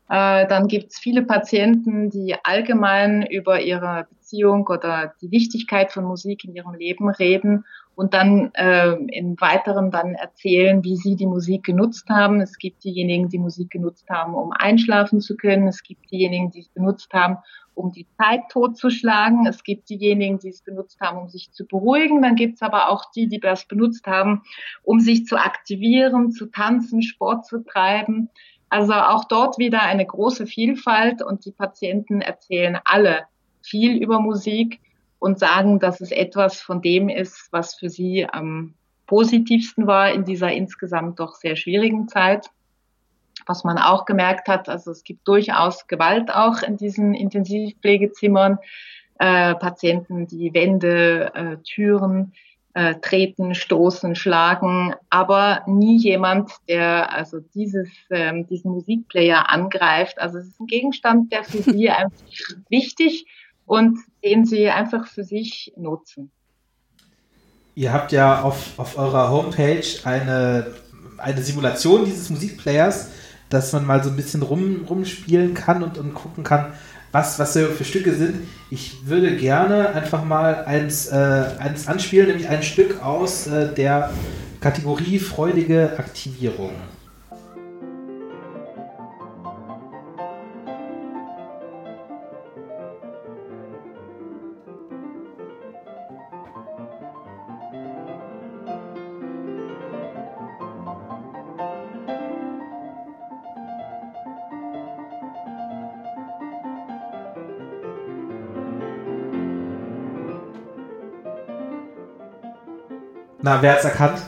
Äh, dann gibt es viele Patienten, die allgemein über ihre Beziehung oder die Wichtigkeit von Musik in ihrem Leben reden und dann äh, im Weiteren dann erzählen, wie sie die Musik genutzt haben. Es gibt diejenigen, die Musik genutzt haben, um einschlafen zu können. Es gibt diejenigen, die es benutzt haben, um die Zeit totzuschlagen. Es gibt diejenigen, die es benutzt haben, um sich zu beruhigen. Dann gibt es aber auch die, die das benutzt haben, um sich zu aktivieren, zu tanzen, Sport zu treiben. Also auch dort wieder eine große Vielfalt und die Patienten erzählen alle viel über Musik und sagen, dass es etwas von dem ist, was für sie am positivsten war in dieser insgesamt doch sehr schwierigen Zeit. Was man auch gemerkt hat, also es gibt durchaus Gewalt auch in diesen Intensivpflegezimmern. Äh, Patienten, die Wände, äh, Türen äh, treten, stoßen, schlagen, aber nie jemand, der also dieses, ähm, diesen Musikplayer angreift. Also es ist ein Gegenstand, der für sie einfach wichtig und den sie einfach für sich nutzen. Ihr habt ja auf, auf eurer Homepage eine, eine Simulation dieses Musikplayers, dass man mal so ein bisschen rum, rumspielen kann und, und gucken kann, was, was für Stücke sind. Ich würde gerne einfach mal eins, äh, eins anspielen, nämlich ein Stück aus äh, der Kategorie freudige Aktivierung. Na, wer hat's erkannt?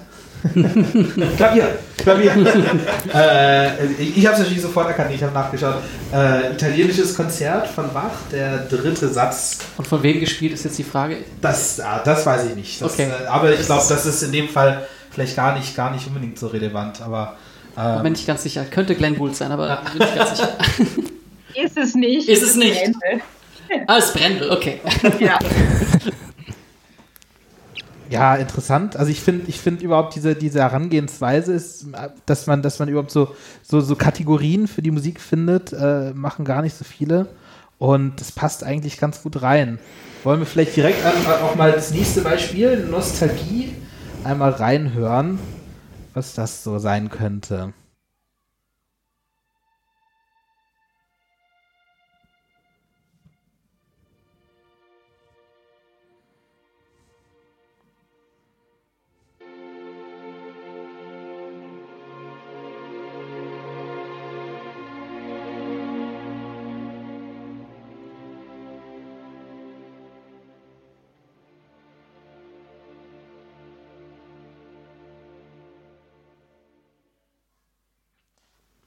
Klavier. Klavier. äh, ich habe es natürlich sofort erkannt, ich habe nachgeschaut. Äh, italienisches Konzert von Bach, der dritte Satz. Und von wem gespielt ist jetzt die Frage? Das, ah, das weiß ich nicht. Das, Okay. äh, aber ich glaube, das ist in dem Fall vielleicht gar nicht, gar nicht unbedingt so relevant. Aber Da äh, bin ich ganz sicher. Könnte Glenn Gould sein, aber bin ich ganz sicher. Ist es nicht. Ist es nicht. Ah, es brennt, okay. Ja. Ja, interessant. Also ich finde, ich finde überhaupt diese, diese Herangehensweise ist, dass man, dass man überhaupt so, so, so Kategorien für die Musik findet, äh, machen gar nicht so viele. Und das passt eigentlich ganz gut rein. Wollen wir vielleicht direkt auch mal das nächste Beispiel, Nostalgie, einmal reinhören, was das so sein könnte.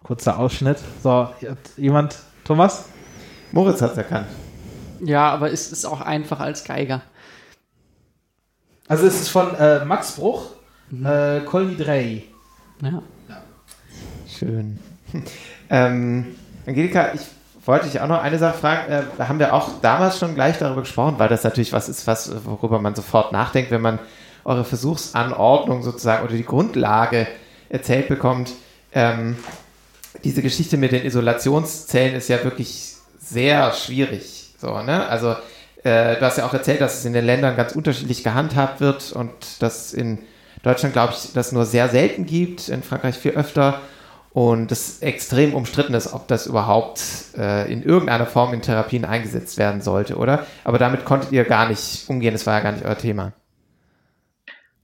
Kurzer Ausschnitt. So, jemand, Thomas? Moritz hat es erkannt. Ja, aber es ist auch einfacher als Geiger. Also es ist von äh, Max Bruch, äh, Colny Drey. Ja. Schön. ähm, Angelika, ich wollte dich auch noch eine Sache fragen. Äh, da haben wir auch damals schon gleich darüber gesprochen, weil das natürlich was ist, was, worüber man sofort nachdenkt, wenn man eure Versuchsanordnung sozusagen oder die Grundlage erzählt bekommt. Ähm, diese Geschichte mit den Isolationszellen ist ja wirklich sehr schwierig. So, ne? Also äh, du hast ja auch erzählt, dass es in den Ländern ganz unterschiedlich gehandhabt wird und dass in Deutschland, glaube ich, das nur sehr selten gibt, in Frankreich viel öfter und es extrem umstritten ist, ob das überhaupt äh, in irgendeiner Form in Therapien eingesetzt werden sollte, oder? Aber damit konntet ihr gar nicht umgehen, das war ja gar nicht euer Thema.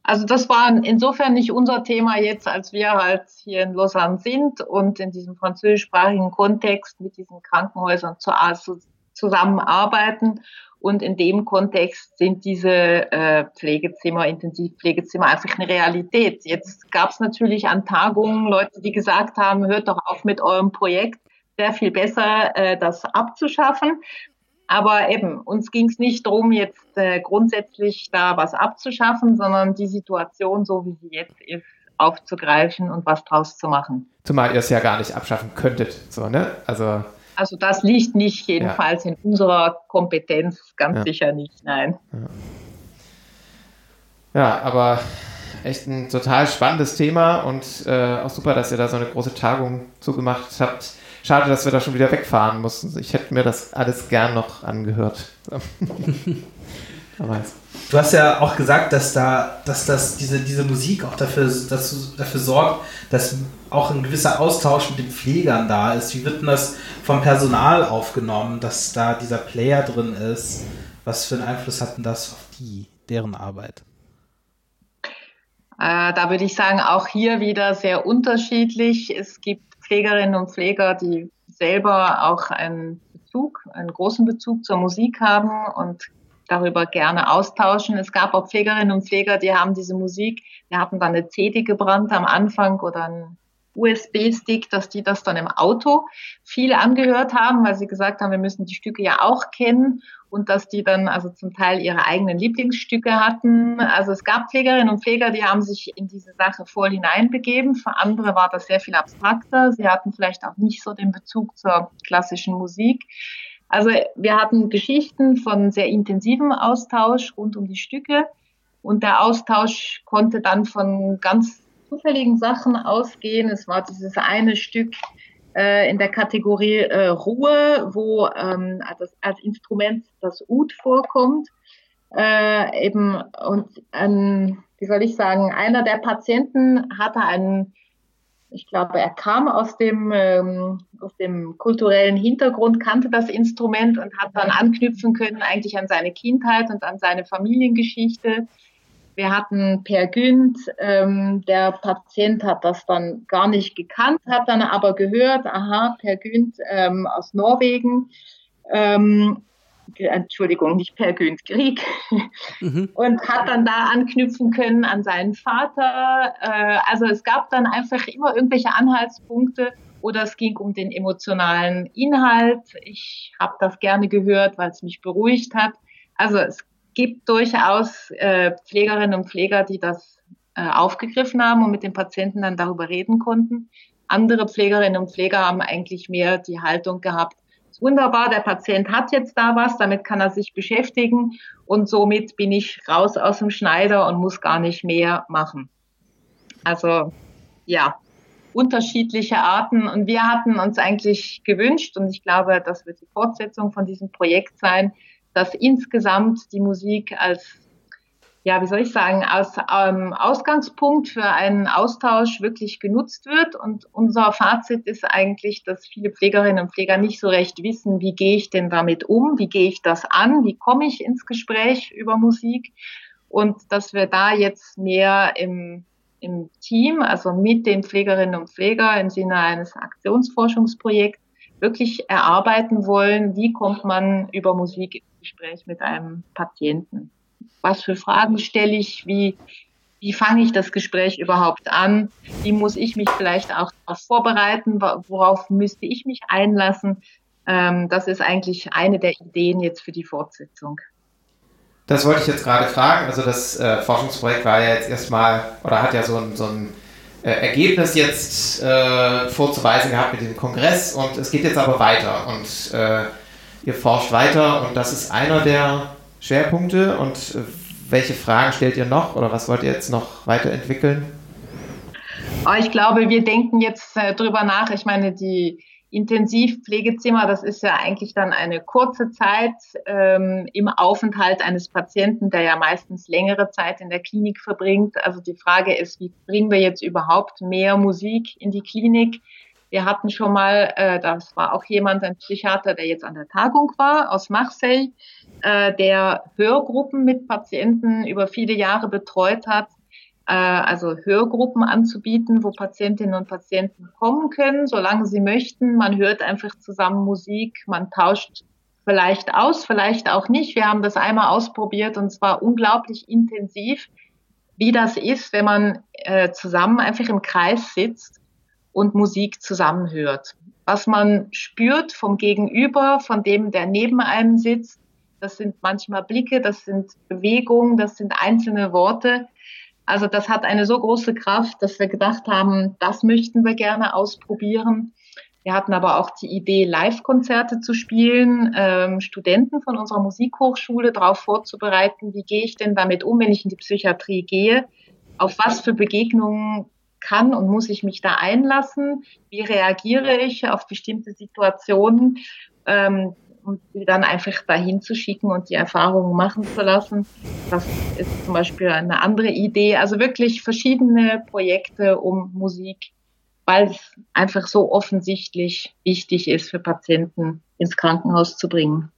Also das war insofern nicht unser Thema jetzt, als wir halt hier in Lausanne sind und in diesem französischsprachigen Kontext mit diesen Krankenhäusern zu, zusammenarbeiten. Und in dem Kontext sind diese äh, Pflegezimmer, Intensivpflegezimmer einfach eine Realität. Jetzt gab es natürlich an Tagungen Leute, die gesagt haben, hört doch auf mit eurem Projekt, wäre viel besser, äh, das abzuschaffen. Aber eben, uns ging es nicht darum, jetzt äh, grundsätzlich da was abzuschaffen, sondern die Situation, so wie sie jetzt ist, aufzugreifen und was draus zu machen. Zumal ihr es ja gar nicht abschaffen könntet, so, ne? Also, Also das liegt nicht jedenfalls in unserer Kompetenz, ganz Ja. sicher nicht, nein. ja, aber echt ein total spannendes Thema und äh, auch super, dass ihr da so eine große Tagung zugemacht habt. Schade, dass wir da schon wieder wegfahren mussten. Ich hätte mir das alles gern noch angehört. Du hast ja auch gesagt, dass da, dass das diese, diese Musik auch dafür, dass, dafür sorgt, dass auch ein gewisser Austausch mit den Pflegern da ist. Wie wird denn das vom Personal aufgenommen, dass da dieser Player drin ist? Was für einen Einfluss hat denn das auf die, deren Arbeit? Äh, da würde ich sagen, auch hier wieder sehr unterschiedlich. Es gibt Pflegerinnen und Pfleger, die selber auch einen Bezug, einen großen Bezug zur Musik haben und darüber gerne austauschen. Es gab auch Pflegerinnen und Pfleger, die haben diese Musik, die hatten dann eine CD gebrannt am Anfang oder einen USB-Stick, dass die das dann im Auto viel angehört haben, weil sie gesagt haben, wir müssen die Stücke ja auch kennen und dass die dann also zum Teil ihre eigenen Lieblingsstücke hatten. Also es gab Pflegerinnen und Pfleger, die haben sich in diese Sache voll hineinbegeben. Für andere war das sehr viel abstrakter. Sie hatten vielleicht auch nicht so den Bezug zur klassischen Musik. Also wir hatten Geschichten von sehr intensivem Austausch rund um die Stücke und der Austausch konnte dann von ganz zufälligen Sachen ausgehen. Es war dieses eine Stück in der Kategorie äh, Ruhe, wo ähm, das, als Instrument das Ud vorkommt. Äh, eben und ähm, wie soll ich sagen, einer der Patienten hatte einen ich glaube, er kam aus dem, ähm, aus dem kulturellen Hintergrund, kannte das Instrument und hat dann anknüpfen können eigentlich an seine Kindheit und an seine Familiengeschichte. Wir hatten Per Günd, ähm, der Patient hat das dann gar nicht gekannt, hat dann aber gehört, aha, Per Günd ähm, aus Norwegen. Ähm, Entschuldigung, nicht Per Günd, Krieg, mhm. und hat dann da anknüpfen können an seinen Vater. Äh, also es gab dann einfach immer irgendwelche Anhaltspunkte oder es ging um den emotionalen Inhalt. Ich habe das gerne gehört, weil es mich beruhigt hat. Also es gibt durchaus äh, Pflegerinnen und Pfleger, die das äh, aufgegriffen haben und mit den Patienten dann darüber reden konnten. Andere Pflegerinnen und Pfleger haben eigentlich mehr die Haltung gehabt, wunderbar, der Patient hat jetzt da was, damit kann er sich beschäftigen und somit bin ich raus aus dem Schneider und muss gar nicht mehr machen. Also ja, unterschiedliche Arten und wir hatten uns eigentlich gewünscht und ich glaube, das wird die Fortsetzung von diesem Projekt sein, dass insgesamt die Musik als ja, wie soll ich sagen, als ähm, Ausgangspunkt für einen Austausch wirklich genutzt wird. Und unser Fazit ist eigentlich, dass viele Pflegerinnen und Pfleger nicht so recht wissen, wie gehe ich denn damit um, wie gehe ich das an, wie komme ich ins Gespräch über Musik. Und dass wir da jetzt mehr im, im Team, also mit den Pflegerinnen und Pflegern im Sinne eines Aktionsforschungsprojekts, wirklich erarbeiten wollen, wie kommt man über Musik ins Gespräch mit einem Patienten was für Fragen stelle ich, wie, wie fange ich das Gespräch überhaupt an, wie muss ich mich vielleicht auch darauf vorbereiten, worauf müsste ich mich einlassen. Ähm, das ist eigentlich eine der Ideen jetzt für die Fortsetzung. Das wollte ich jetzt gerade fragen. Also das äh, Forschungsprojekt war ja jetzt erstmal oder hat ja so ein, so ein Ergebnis jetzt äh, vorzuweisen gehabt mit dem Kongress und es geht jetzt aber weiter und äh, ihr forscht weiter und das ist einer der Schwerpunkte und äh, welche Fragen stellt ihr noch oder was wollt ihr jetzt noch weiterentwickeln? Oh, ich glaube, wir denken jetzt äh, drüber nach. Ich meine, die Intensivpflegezimmer, das ist ja eigentlich dann eine kurze Zeit ähm, im Aufenthalt eines Patienten, der ja meistens längere Zeit in der Klinik verbringt. Also die Frage ist, wie bringen wir jetzt überhaupt mehr Musik in die Klinik? Wir hatten schon mal, äh, das war auch jemand, ein Psychiater, der jetzt an der Tagung war aus Marseille, äh, der Hörgruppen mit Patienten über viele Jahre betreut hat, äh, also Hörgruppen anzubieten, wo Patientinnen und Patienten kommen können, solange sie möchten. Man hört einfach zusammen Musik, man tauscht vielleicht aus, vielleicht auch nicht. Wir haben das einmal ausprobiert und zwar unglaublich intensiv, wie das ist, wenn man äh, zusammen einfach im Kreis sitzt und Musik zusammenhört. Was man spürt vom Gegenüber, von dem, der neben einem sitzt, das sind manchmal Blicke, das sind Bewegungen, das sind einzelne Worte. Also das hat eine so große Kraft, dass wir gedacht haben, das möchten wir gerne ausprobieren. Wir hatten aber auch die Idee, Live-Konzerte zu spielen, ähm, Studenten von unserer Musikhochschule darauf vorzubereiten, wie gehe ich denn damit um, wenn ich in die Psychiatrie gehe, auf was für Begegnungen kann und muss ich mich da einlassen, wie reagiere ich auf bestimmte Situationen. Ähm, und die dann einfach dahin zu schicken und die Erfahrungen machen zu lassen. Das ist zum Beispiel eine andere Idee. Also wirklich verschiedene Projekte um Musik, weil es einfach so offensichtlich wichtig ist für Patienten ins Krankenhaus zu bringen.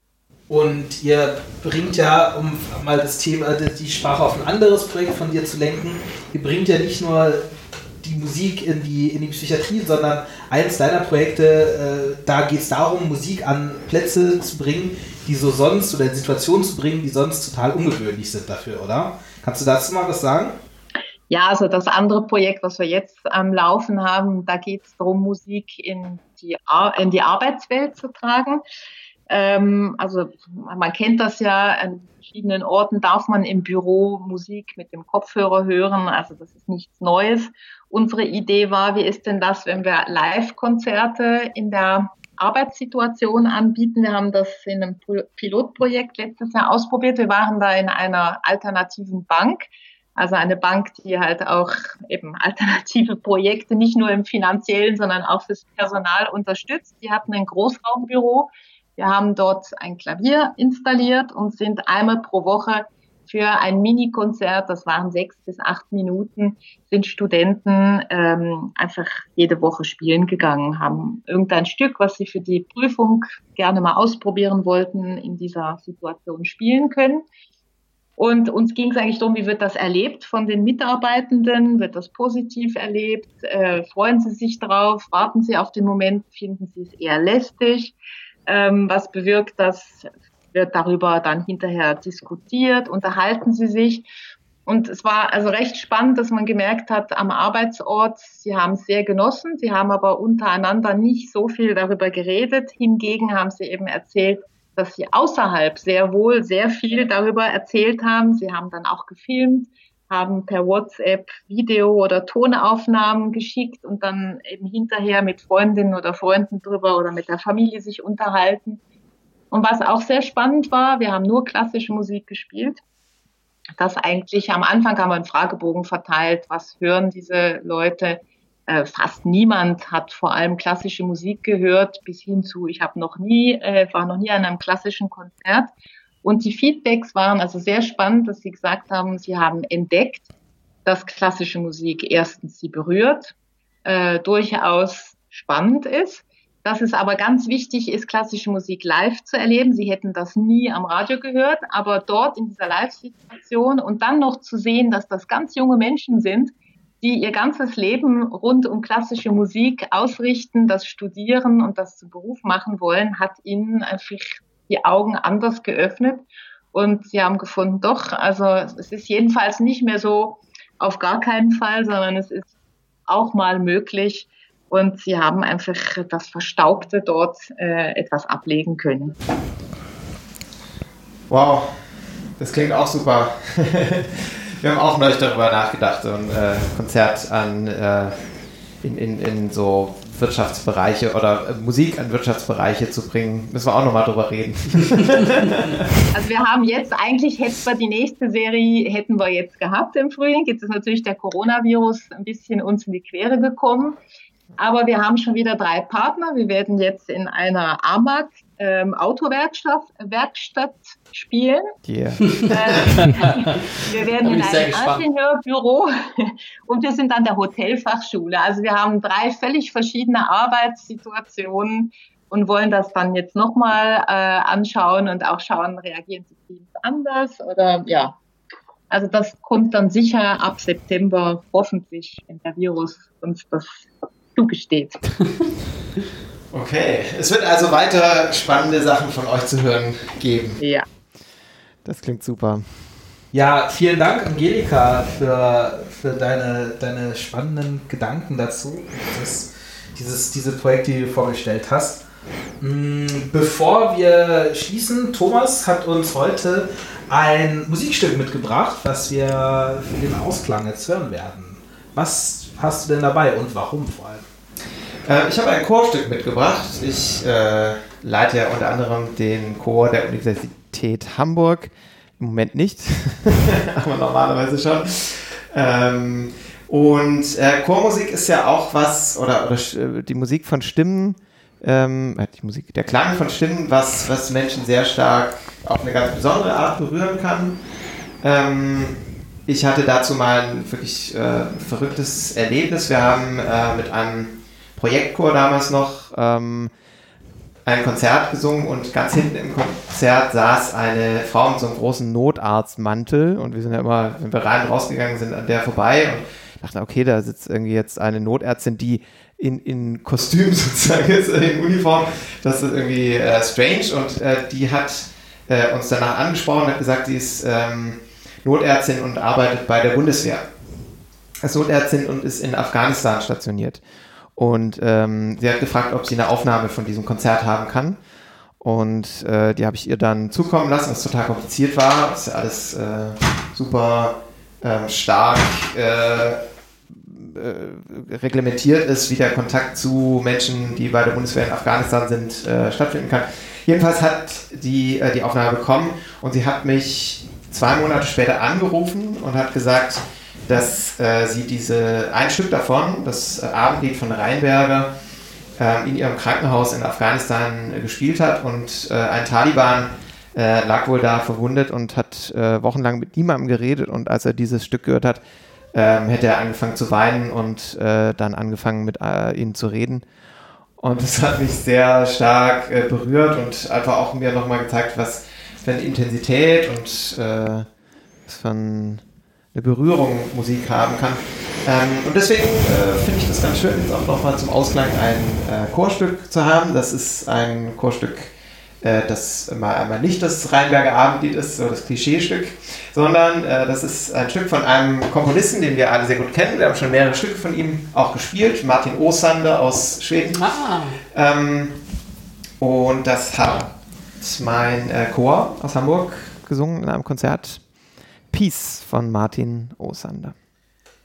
Und ihr bringt ja, um mal das Thema, die Sprache auf ein anderes Projekt von dir zu lenken, ihr bringt ja nicht nur die Musik in die, in die Psychiatrie, sondern eins deiner Projekte, äh, da geht es darum, Musik an Plätze zu bringen, die so sonst oder in Situationen zu bringen, die sonst total ungewöhnlich sind dafür, oder? Kannst du dazu mal was sagen? Ja, also das andere Projekt, was wir jetzt am Laufen haben, da geht es darum, Musik in die, Ar in die Arbeitswelt zu tragen. Ähm, also man kennt das ja, an verschiedenen Orten darf man im Büro Musik mit dem Kopfhörer hören, also das ist nichts Neues. Unsere Idee war, wie ist denn das, wenn wir Live-Konzerte in der Arbeitssituation anbieten. Wir haben das in einem Pilotprojekt letztes Jahr ausprobiert. Wir waren da in einer alternativen Bank, also eine Bank, die halt auch eben alternative Projekte nicht nur im finanziellen, sondern auch fürs Personal unterstützt. Die hatten ein Großraumbüro wir haben dort ein Klavier installiert und sind einmal pro Woche für ein Mini-Konzert, das waren sechs bis acht Minuten, sind Studenten ähm, einfach jede Woche spielen gegangen, haben irgendein Stück, was sie für die Prüfung gerne mal ausprobieren wollten, in dieser Situation spielen können. Und uns ging es eigentlich darum, wie wird das erlebt von den Mitarbeitenden? Wird das positiv erlebt? Äh, freuen sie sich drauf? Warten sie auf den Moment? Finden sie es eher lästig? Ähm, was bewirkt, dass wird darüber dann hinterher diskutiert, unterhalten sie sich. Und es war also recht spannend, dass man gemerkt hat, am Arbeitsort, sie haben es sehr genossen, sie haben aber untereinander nicht so viel darüber geredet. Hingegen haben sie eben erzählt, dass sie außerhalb sehr wohl sehr viel darüber erzählt haben. Sie haben dann auch gefilmt, haben per WhatsApp Video- oder Tonaufnahmen geschickt und dann eben hinterher mit Freundinnen oder Freunden drüber oder mit der Familie sich unterhalten. Und was auch sehr spannend war, wir haben nur klassische Musik gespielt. Das eigentlich am Anfang haben wir einen Fragebogen verteilt, was hören diese Leute? Äh, fast niemand hat vor allem klassische Musik gehört, bis hin zu, ich habe noch nie, äh, war noch nie an einem klassischen Konzert. Und die Feedbacks waren also sehr spannend, dass sie gesagt haben, sie haben entdeckt, dass klassische Musik erstens sie berührt, äh, durchaus spannend ist, dass es aber ganz wichtig ist, klassische Musik live zu erleben. Sie hätten das nie am Radio gehört, aber dort in dieser Live-Situation und dann noch zu sehen, dass das ganz junge Menschen sind, die ihr ganzes Leben rund um klassische Musik ausrichten, das studieren und das zum Beruf machen wollen, hat ihnen einfach die Augen anders geöffnet. Und sie haben gefunden, doch, also es ist jedenfalls nicht mehr so auf gar keinen Fall, sondern es ist auch mal möglich. Und sie haben einfach das Verstaubte dort äh, etwas ablegen können. Wow, das klingt auch super. Wir haben auch neulich darüber nachgedacht, so ein äh, Konzert an, äh, in, in, in so Wirtschaftsbereiche oder äh, Musik an Wirtschaftsbereiche zu bringen. Müssen wir auch nochmal drüber reden. Also wir haben jetzt, eigentlich hätten wir die nächste Serie, hätten wir jetzt gehabt im Frühling. Jetzt ist natürlich der Coronavirus ein bisschen uns in die Quere gekommen. Aber wir haben schon wieder drei Partner. Wir werden jetzt in einer AMAG ähm, Autowerkstatt Werkstatt spielen. Yeah. Äh, wir werden in einem Ingenieurbüro und wir sind an der Hotelfachschule. Also wir haben drei völlig verschiedene Arbeitssituationen und wollen das dann jetzt nochmal äh, anschauen und auch schauen, reagieren die Teams anders oder ja. Also das kommt dann sicher ab September hoffentlich, wenn der Virus uns das zugesteht. Okay, es wird also weiter spannende Sachen von euch zu hören geben. Ja. Das klingt super. Ja, vielen Dank, Angelika, für, für deine, deine spannenden Gedanken dazu. Das, dieses, diese Projekte, die du vorgestellt hast. Mm, Bevor wir schließen, Thomas hat uns heute ein Musikstück mitgebracht, was wir für den Ausklang jetzt hören werden. Was hast du denn dabei und warum vor allem? Äh, ich habe ein Chorstück mitgebracht. Ich äh, leite ja unter anderem den Chor der Universität Hamburg. Im Moment nicht, aber normalerweise schon. Ähm, und äh, Chormusik ist ja auch was, oder, oder äh, die Musik von Stimmen, ähm, äh, die Musik, der Klang von Stimmen, was, was Menschen sehr stark auf eine ganz besondere Art berühren kann. Ähm, ich hatte dazu mal ein wirklich äh, verrücktes Erlebnis. Wir haben äh, mit einem Projektchor damals noch ähm, ein Konzert gesungen und ganz hinten im Konzert saß eine Frau mit so einem großen Notarztmantel und wir sind ja immer, wenn wir rein rausgegangen sind, an der vorbei und dachten, okay, da sitzt irgendwie jetzt eine Notärztin, die in, in Kostüm sozusagen ist, in Uniform. Das ist irgendwie äh, strange und äh, die hat äh, uns danach angesprochen und hat gesagt, sie ist ähm, Notärztin und arbeitet bei der Bundeswehr. Als Notärztin und ist in Afghanistan stationiert. Und ähm, sie hat gefragt, ob sie eine Aufnahme von diesem Konzert haben kann. Und äh, die habe ich ihr dann zukommen lassen, was total kompliziert war. Das ist ja alles äh, super ähm, stark äh, äh, reglementiert ist, wie der Kontakt zu Menschen, die bei der Bundeswehr in Afghanistan sind, äh, stattfinden kann. Jedenfalls hat die äh, die Aufnahme bekommen und sie hat mich zwei Monate später angerufen und hat gesagt, dass äh, sie diese ein Stück davon, das äh, Abendlied von Rheinberger, äh, in ihrem Krankenhaus in Afghanistan gespielt hat und äh, ein Taliban äh, lag wohl da verwundet und hat äh, wochenlang mit niemandem geredet und als er dieses Stück gehört hat, ähm, hätte er angefangen zu weinen und dann angefangen mit ihnen zu reden. Und das hat mich sehr stark berührt und einfach auch mir nochmal gezeigt, was für eine Intensität und äh, was für ein, eine Berührung Musik haben kann. Ähm, und deswegen äh, finde ich das ganz schön, jetzt auch nochmal zum Ausklang ein äh, Chorstück zu haben. Das ist ein Chorstück äh, das mal einmal nicht das Rheinberger Abendlied ist, so das Klischeestück, sondern äh, das ist ein Stück von einem Komponisten, den wir alle sehr gut kennen. Wir haben schon mehrere Stücke von ihm auch gespielt, Martin Osander aus Schweden. Ah. Ähm, und das hat mein äh, Chor aus Hamburg gesungen in einem Konzert. Peace von Martin Osander.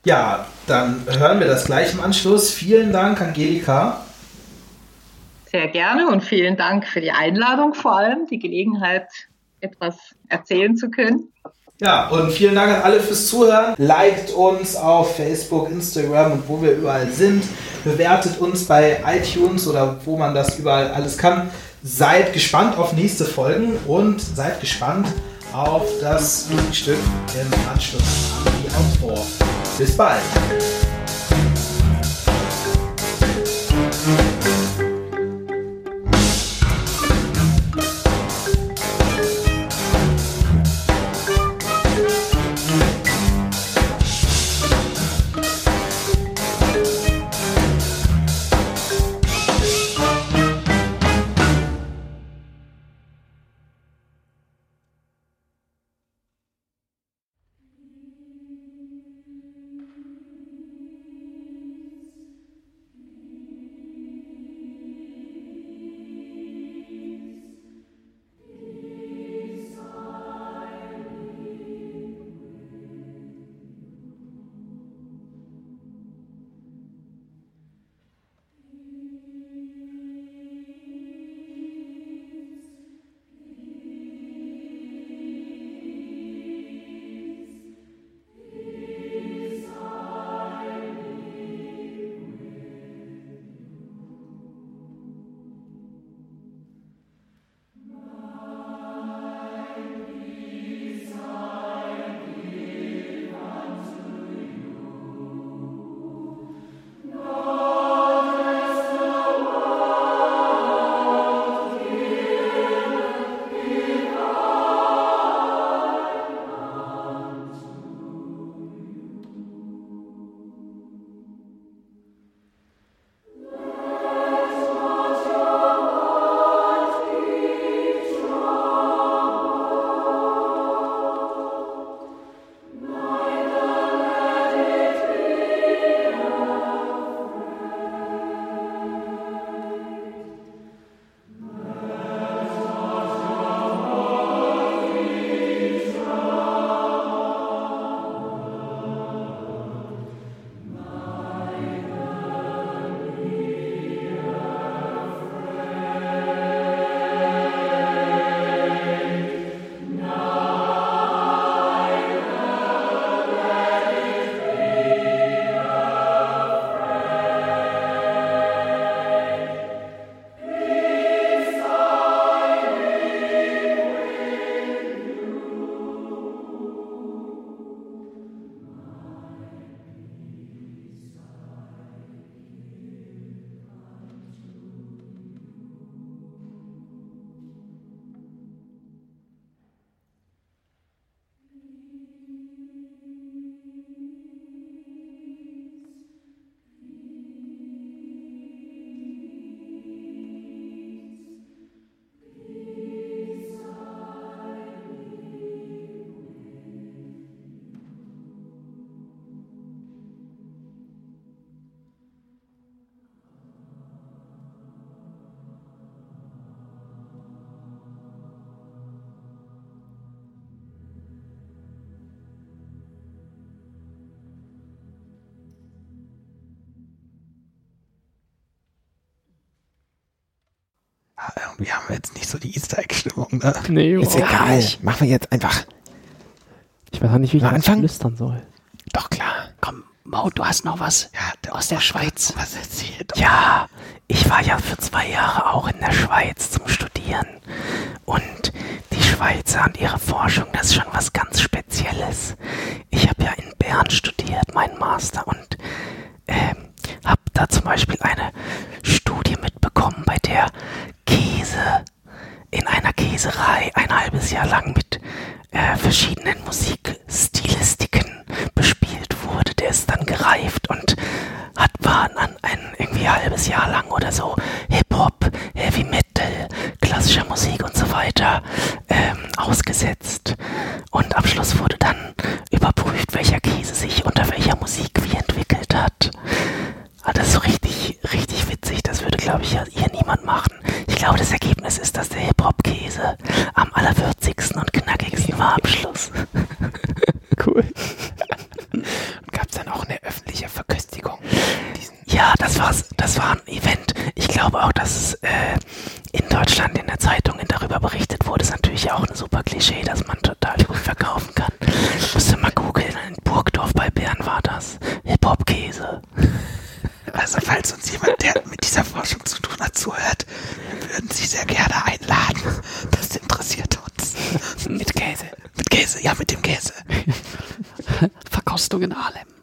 Ja, dann hören wir das gleich im Anschluss. Vielen Dank, Angelika. Sehr gerne und vielen Dank für die Einladung vor allem, die Gelegenheit, etwas erzählen zu können. Ja, und vielen Dank an alle fürs Zuhören. Liked uns auf Facebook, Instagram und wo wir überall sind. Bewertet uns bei iTunes oder wo man das überall alles kann. Seid gespannt auf nächste Folgen und seid gespannt auf das Musikstück im Anschluss an die Outro. Bis bald. Irgendwie haben wir jetzt nicht so die Easter Egg-Stimmung, ne? Nee, Ist egal. Machen wir jetzt einfach. Ich weiß auch nicht, wie ich Mal das flüstern soll. Doch klar. Komm, Maud, du hast noch was Ja, der aus der Schweiz. was erzählt? Ja, ich war ja für zwei Jahre auch in der Schweiz zum Studieren. Und die Schweizer und ihre Forschung, das ist schon was ganz Spezielles. Ich habe ja in Bern studiert, meinen Master, und ähm, habe da zum Beispiel eine Studie mitbekommen, bei der Käse in einer Käserei ein halbes Jahr lang mit äh, verschiedenen Musikstilistiken bespielt wurde. Der ist dann gereift und hat war dann ein irgendwie halbes Jahr lang oder so Hip-Hop, Heavy Metal, klassischer Musik und ausgesetzt. Und am Schluss wurde dann überprüft, welcher Käse sich unter welcher Musik wie entwickelt hat. Ah, das ist so richtig, richtig witzig. Das würde, glaube ich, hier niemand machen. Ich glaube, das Ergebnis ist, dass der Hip-Hop-Käse am allerwürzigsten und knackigsten war am Schluss. Cool. Gab es dann auch eine öffentliche Verköstigung? Ja, das war's. Das war ein Event. Ich glaube auch, dass es äh, in Deutschland in der Zeitung darüber berichtet wurde. Ist natürlich auch ein super Klischee, dass man total gut verkaufen kann. Musste mal googeln. In Burgdorf bei Bern war das. Hip-Hop-Käse. Also falls uns jemand, der mit dieser Forschung zu tun hat, zuhört, wir würden Sie sehr gerne einladen. Das interessiert uns. mit Käse. Mit Käse, ja, mit dem Käse. Verkostung in Ahlem.